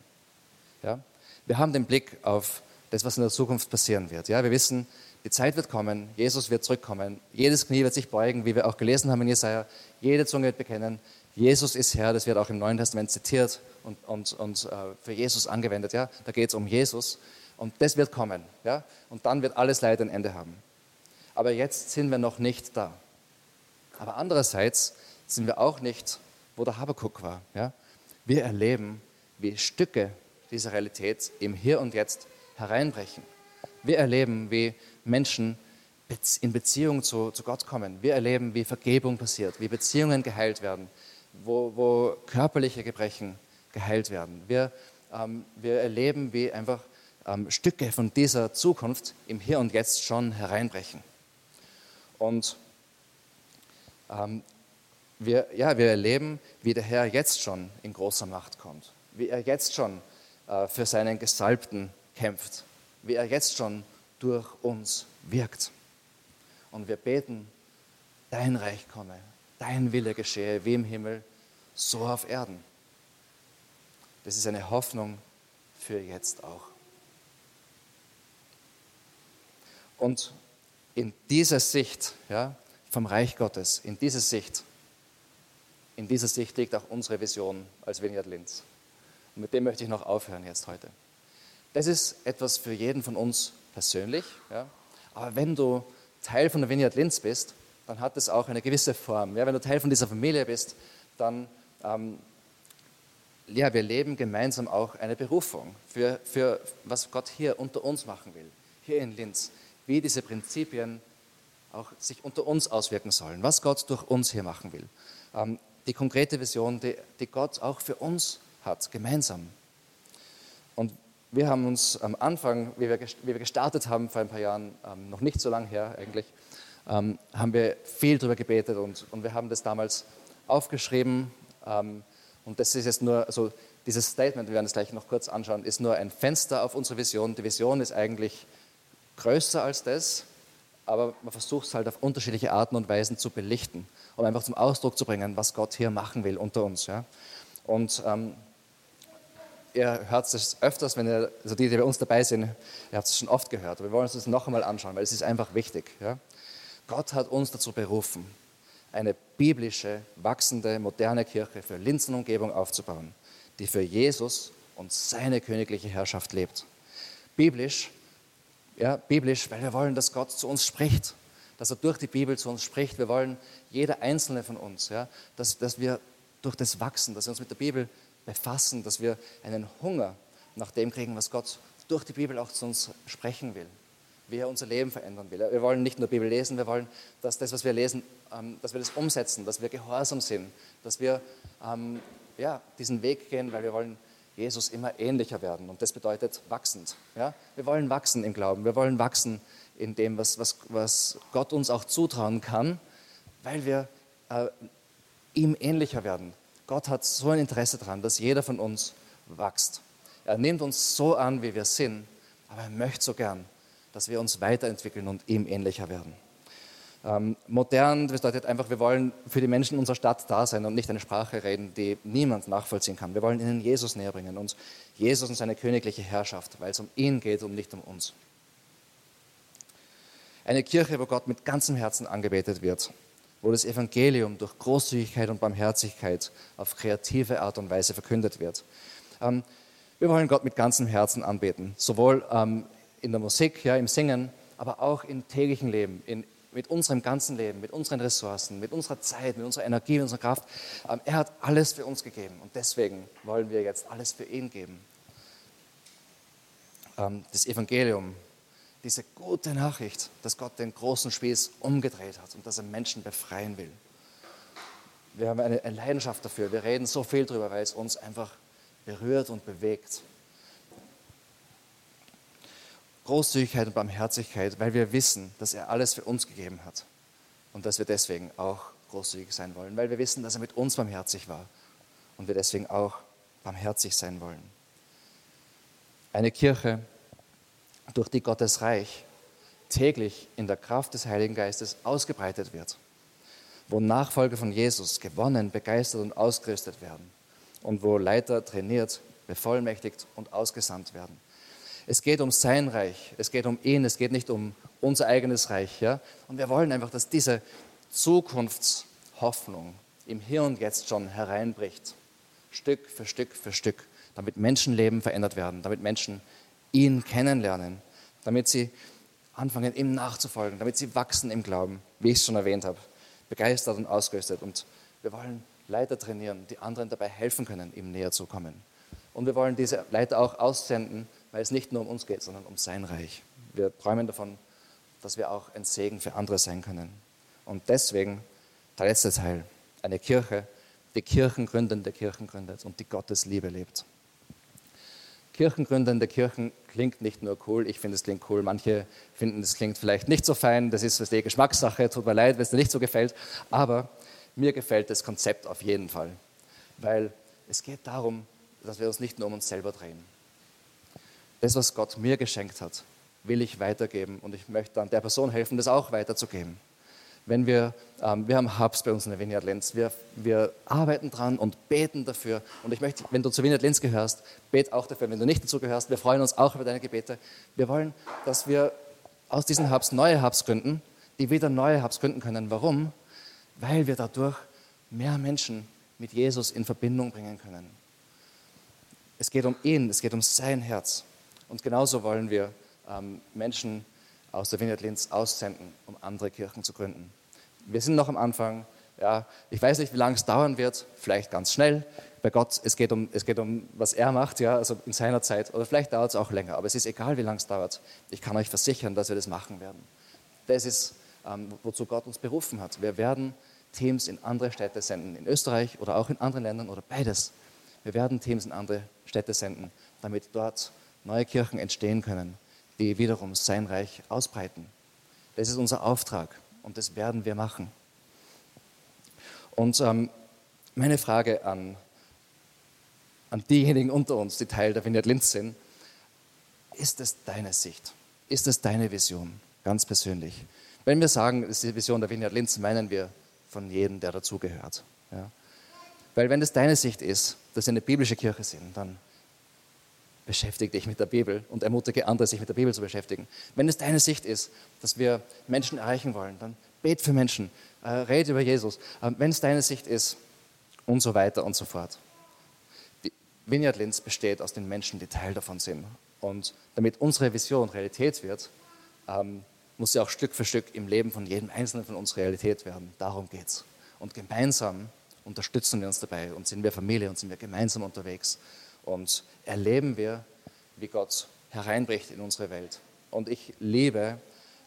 Ja? Wir haben den Blick auf das, was in der Zukunft passieren wird. Ja? Wir wissen, die Zeit wird kommen, Jesus wird zurückkommen, jedes Knie wird sich beugen, wie wir auch gelesen haben in Jesaja, jede Zunge wird bekennen, Jesus ist Herr, das wird auch im Neuen Testament zitiert und, und, und äh, für Jesus angewendet. Ja? Da geht es um Jesus Und das wird kommen. Ja? Und dann wird alles Leid ein Ende haben. Aber jetzt sind wir noch nicht da. Aber andererseits sind wir auch nicht, wo der Habakuk war. Ja? Wir erleben, wie Stücke dieser Realität im Hier und Jetzt hereinbrechen. Wir erleben, wie Menschen in Beziehung zu, zu Gott kommen. Wir erleben, wie Vergebung passiert, wie Beziehungen geheilt werden, wo, wo körperliche Gebrechen geheilt werden. Wir, ähm, wir erleben, wie einfach ähm, Stücke von dieser Zukunft im Hier und Jetzt schon hereinbrechen. Und ähm, wir, ja, wir erleben, wie der Herr jetzt schon in großer Macht kommt, wie er jetzt schon äh, für seinen Gesalbten kämpft, wie er jetzt schon durch uns wirkt. Und wir beten, dein Reich komme, dein Wille geschehe, wie im Himmel, so auf Erden. Das ist eine Hoffnung für jetzt auch. Und in dieser Sicht ja, vom Reich Gottes, in dieser Sicht, in dieser Sicht liegt auch unsere Vision als Vineyard Linz. Und mit dem möchte ich noch aufhören jetzt heute. Das ist etwas für jeden von uns persönlich, ja, aber wenn du Teil von der Vineyard Linz bist, dann hat es auch eine gewisse Form. Ja, wenn du Teil von dieser Familie bist, dann, ähm, ja, wir leben gemeinsam auch eine Berufung für, für was Gott hier unter uns machen will, hier in Linz, wie diese Prinzipien auch sich unter uns auswirken sollen, was Gott durch uns hier machen will. Ähm, die konkrete Vision, die, die Gott auch für uns hat, gemeinsam. Und wir haben uns am Anfang, wie wir, gestartet haben vor ein paar Jahren, ähm, noch nicht so lange her eigentlich, ähm, haben wir viel darüber gebetet und, und wir haben das damals aufgeschrieben. Und das ist jetzt nur, also dieses Statement, wir werden es gleich noch kurz anschauen, ist nur ein Fenster auf unsere Vision. Die Vision ist eigentlich größer als das, aber man versucht es halt auf unterschiedliche Arten und Weisen zu belichten, um einfach zum Ausdruck zu bringen, was Gott hier machen will unter uns. Ja? Und ähm, ihr hört es öfters, wenn ihr, also die, die bei uns dabei sind, ihr habt es schon oft gehört, aber wir wollen uns das noch einmal anschauen, weil es ist einfach wichtig. Ja? Gott hat uns dazu berufen, eine biblische, wachsende, moderne Kirche für Linzenumgebung aufzubauen, die für Jesus und seine königliche Herrschaft lebt. Biblisch, ja, biblisch, weil wir wollen, dass Gott zu uns spricht, dass er durch die Bibel zu uns spricht. Wir wollen, jeder einzelne von uns, ja, dass, dass wir durch das wachsen, dass wir uns mit der Bibel befassen, dass wir einen Hunger nach dem kriegen, was Gott durch die Bibel auch zu uns sprechen will, wie er unser Leben verändern will. Wir wollen nicht nur Bibel lesen, wir wollen, dass das, was wir lesen, ähm, dass wir das umsetzen, dass wir gehorsam sind, dass wir ähm, ja, diesen Weg gehen, weil wir wollen Jesus immer ähnlicher werden. Und das bedeutet wachsend. Ja? Wir wollen wachsen im Glauben, wir wollen wachsen in dem, was, was, was Gott uns auch zutrauen kann, weil wir äh, ihm ähnlicher werden. Gott hat so ein Interesse daran, dass jeder von uns wächst. Er nimmt uns so an, wie wir sind, aber er möchte so gern, dass wir uns weiterentwickeln und ihm ähnlicher werden. Ähm, modern bedeutet einfach, wir wollen für die Menschen unserer Stadt da sein und nicht eine Sprache reden, die niemand nachvollziehen kann. Wir wollen ihnen Jesus näher bringen, uns Jesus und seine königliche Herrschaft, weil es um ihn geht und nicht um uns. Eine Kirche, wo Gott mit ganzem Herzen angebetet wird, wo das Evangelium durch Großzügigkeit und Barmherzigkeit auf kreative Art und Weise verkündet wird. Ähm, wir wollen Gott mit ganzem Herzen anbeten, sowohl ähm, in der Musik, ja, im Singen, aber auch im täglichen Leben, in, mit unserem ganzen Leben, mit unseren Ressourcen, mit unserer Zeit, mit unserer Energie, mit unserer Kraft. Ähm, er hat alles für uns gegeben und deswegen wollen wir jetzt alles für ihn geben. Ähm, das Evangelium diese gute Nachricht, dass Gott den großen Spieß umgedreht hat und dass er Menschen befreien will. Wir haben eine, Leidenschaft dafür. Wir reden so viel darüber, weil es uns einfach berührt und bewegt. Großzügigkeit und Barmherzigkeit, weil wir wissen, dass er alles für uns gegeben hat und dass wir deswegen auch großzügig sein wollen, weil wir wissen, dass er mit uns barmherzig war und wir deswegen auch barmherzig sein wollen. Eine Kirche, durch die Gottes Reich täglich in der Kraft des Heiligen Geistes ausgebreitet wird, wo Nachfolger von Jesus gewonnen, begeistert und ausgerüstet werden und wo Leiter trainiert, bevollmächtigt und ausgesandt werden. Es geht um sein Reich, es geht um ihn, es geht nicht um unser eigenes Reich. Ja? Und wir wollen einfach, dass diese Zukunftshoffnung im Hier und Jetzt schon hereinbricht, Stück für Stück für Stück, damit Menschenleben verändert werden, damit Menschen ihn kennenlernen, damit sie anfangen, ihm nachzufolgen, damit sie wachsen im Glauben, wie ich es schon erwähnt habe, begeistert und ausgerüstet. Und wir wollen Leiter trainieren, die anderen dabei helfen können, ihm näher zu kommen. Und wir wollen diese Leiter auch aussenden, weil es nicht nur um uns geht, sondern um sein Reich. Wir träumen davon, dass wir auch ein Segen für andere sein können. Und deswegen der letzte Teil, eine Kirche, die kirchengründende Kirchen gründet und die Gottes Liebe lebt. Kirchengründende Kirchen klingt nicht nur cool, ich finde es klingt cool, manche finden es klingt vielleicht nicht so fein, das ist die Geschmackssache, tut mir leid, wenn es dir nicht so gefällt, aber mir gefällt das Konzept auf jeden Fall, weil es geht darum, dass wir uns nicht nur um uns selber drehen. Das, was Gott mir geschenkt hat, will ich weitergeben und ich möchte dann der Person helfen, das auch weiterzugeben. Wenn wir, ähm, wir haben Hubs bei uns in der Vineyard Lenz, wir, wir arbeiten dran und beten dafür. Und ich möchte, wenn du zu Vineyard Lenz gehörst, bet auch dafür. Wenn du nicht dazu gehörst, wir freuen uns auch über deine Gebete. Wir wollen, dass wir aus diesen Hubs neue Hubs gründen, die wieder neue Hubs gründen können. Warum? Weil wir dadurch mehr Menschen mit Jesus in Verbindung bringen können. Es geht um ihn, es geht um sein Herz. Und genauso wollen wir ähm, Menschen aus der Vineyard Linz aussenden, um andere Kirchen zu gründen. Wir sind noch am Anfang. Ja, ich weiß nicht, wie lange es dauern wird, vielleicht ganz schnell. Bei Gott, es geht um, es geht um was er macht, ja, also in seiner Zeit. Oder vielleicht dauert es auch länger, aber es ist egal, wie lange es dauert. Ich kann euch versichern, dass wir das machen werden. Das ist, ähm, wozu Gott uns berufen hat. Wir werden Teams in andere Städte senden, in Österreich oder auch in anderen Ländern oder beides. Wir werden Teams in andere Städte senden, damit dort neue Kirchen entstehen können, die wiederum sein Reich ausbreiten. Das ist unser Auftrag und das werden wir machen. Und ähm, meine Frage an, an diejenigen unter uns, die Teil der Vineyard Linz sind, ist es deine Sicht? Ist es deine Vision, ganz persönlich? Wenn wir sagen, es ist die Vision der Vineyard Linz, meinen wir von jedem, der dazugehört. Ja? Weil wenn es deine Sicht ist, dass wir eine biblische Kirche sind, dann beschäftige dich mit der Bibel und ermutige andere, sich mit der Bibel zu beschäftigen. Wenn es deine Sicht ist, dass wir Menschen erreichen wollen, dann bet für Menschen, äh, rede über Jesus. Äh, wenn es deine Sicht ist und so weiter und so fort. Die Vineyard Linz besteht aus den Menschen, die Teil davon sind. Und damit unsere Vision Realität wird, ähm, muss sie auch Stück für Stück im Leben von jedem Einzelnen von uns Realität werden. Darum geht es. Und gemeinsam unterstützen wir uns dabei und sind wir Familie und sind wir gemeinsam unterwegs und erleben wir, wie Gott hereinbricht in unsere Welt. Und ich liebe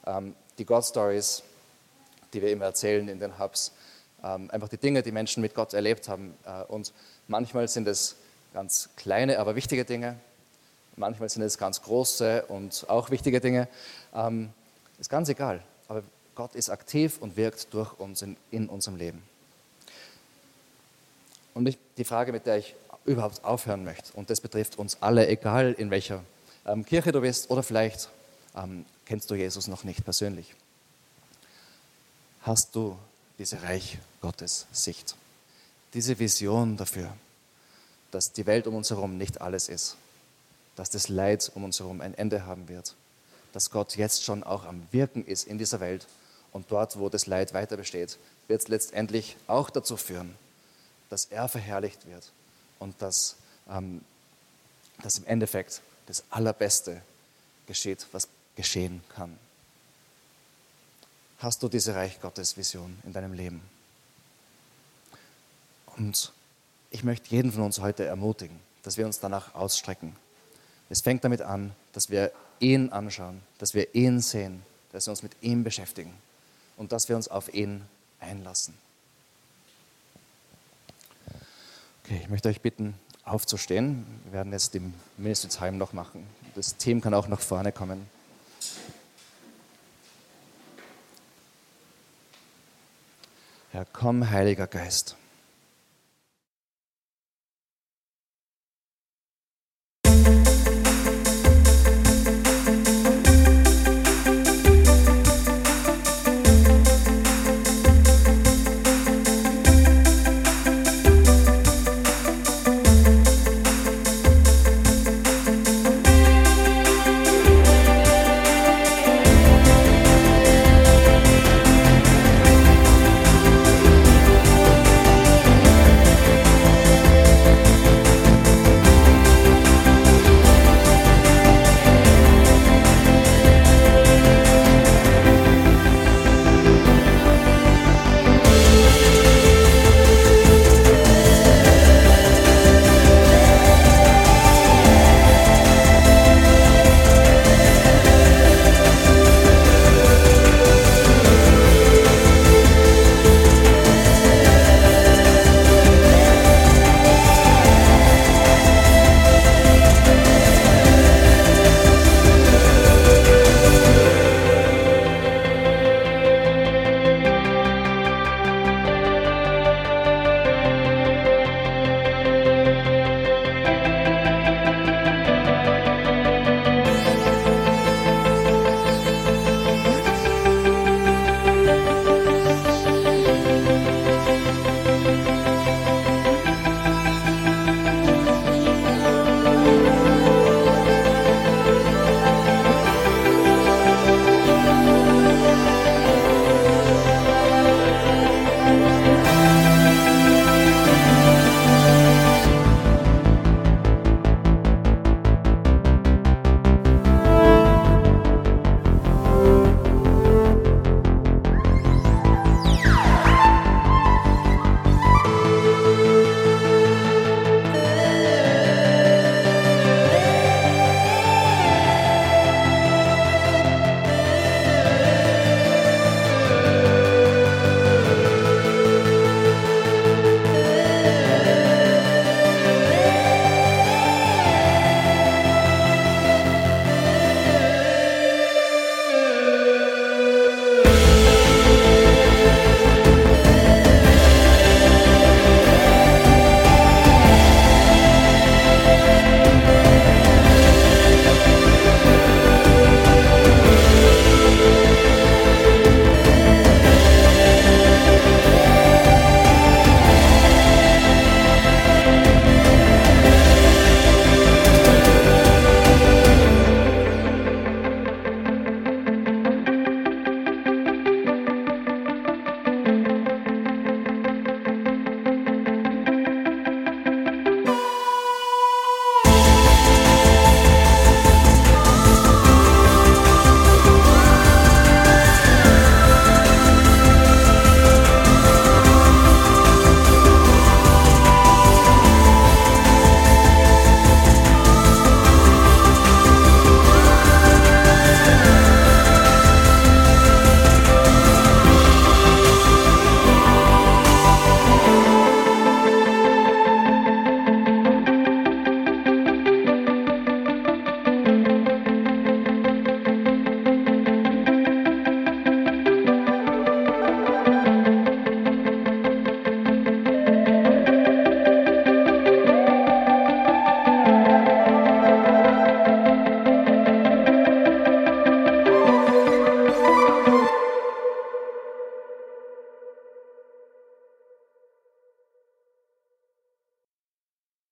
ähm, die God Stories, die wir immer erzählen in den Hubs. Ähm, einfach die Dinge, die Menschen mit Gott erlebt haben. Äh, und manchmal sind es ganz kleine, aber wichtige Dinge. Manchmal sind es ganz große und auch wichtige Dinge. Ähm, ist ganz egal. Aber Gott ist aktiv und wirkt durch uns in, in unserem Leben. Und ich, die Frage, mit der ich überhaupt aufhören möchte, und das betrifft uns alle, egal in welcher ähm, Kirche du bist oder vielleicht ähm, kennst du Jesus noch nicht persönlich. Hast du diese Reich Gottes Sicht, diese Vision dafür, dass die Welt um uns herum nicht alles ist, dass das Leid um uns herum ein Ende haben wird, dass Gott jetzt schon auch am Wirken ist in dieser Welt und dort, wo das Leid weiter besteht, wird es letztendlich auch dazu führen, dass er verherrlicht wird und dass, ähm, dass im Endeffekt das Allerbeste geschieht, was geschehen kann. Hast du diese Reich Gottes Vision in deinem Leben? Und ich möchte jeden von uns heute ermutigen, dass wir uns danach ausstrecken. Es fängt damit an, dass wir ihn anschauen, dass wir ihn sehen, dass wir uns mit ihm beschäftigen und dass wir uns auf ihn einlassen. Okay, ich möchte euch bitten, aufzustehen. Wir werden jetzt den Ministry Time noch machen. Das Team kann auch nach vorne kommen. Herr, komm, Heiliger Geist.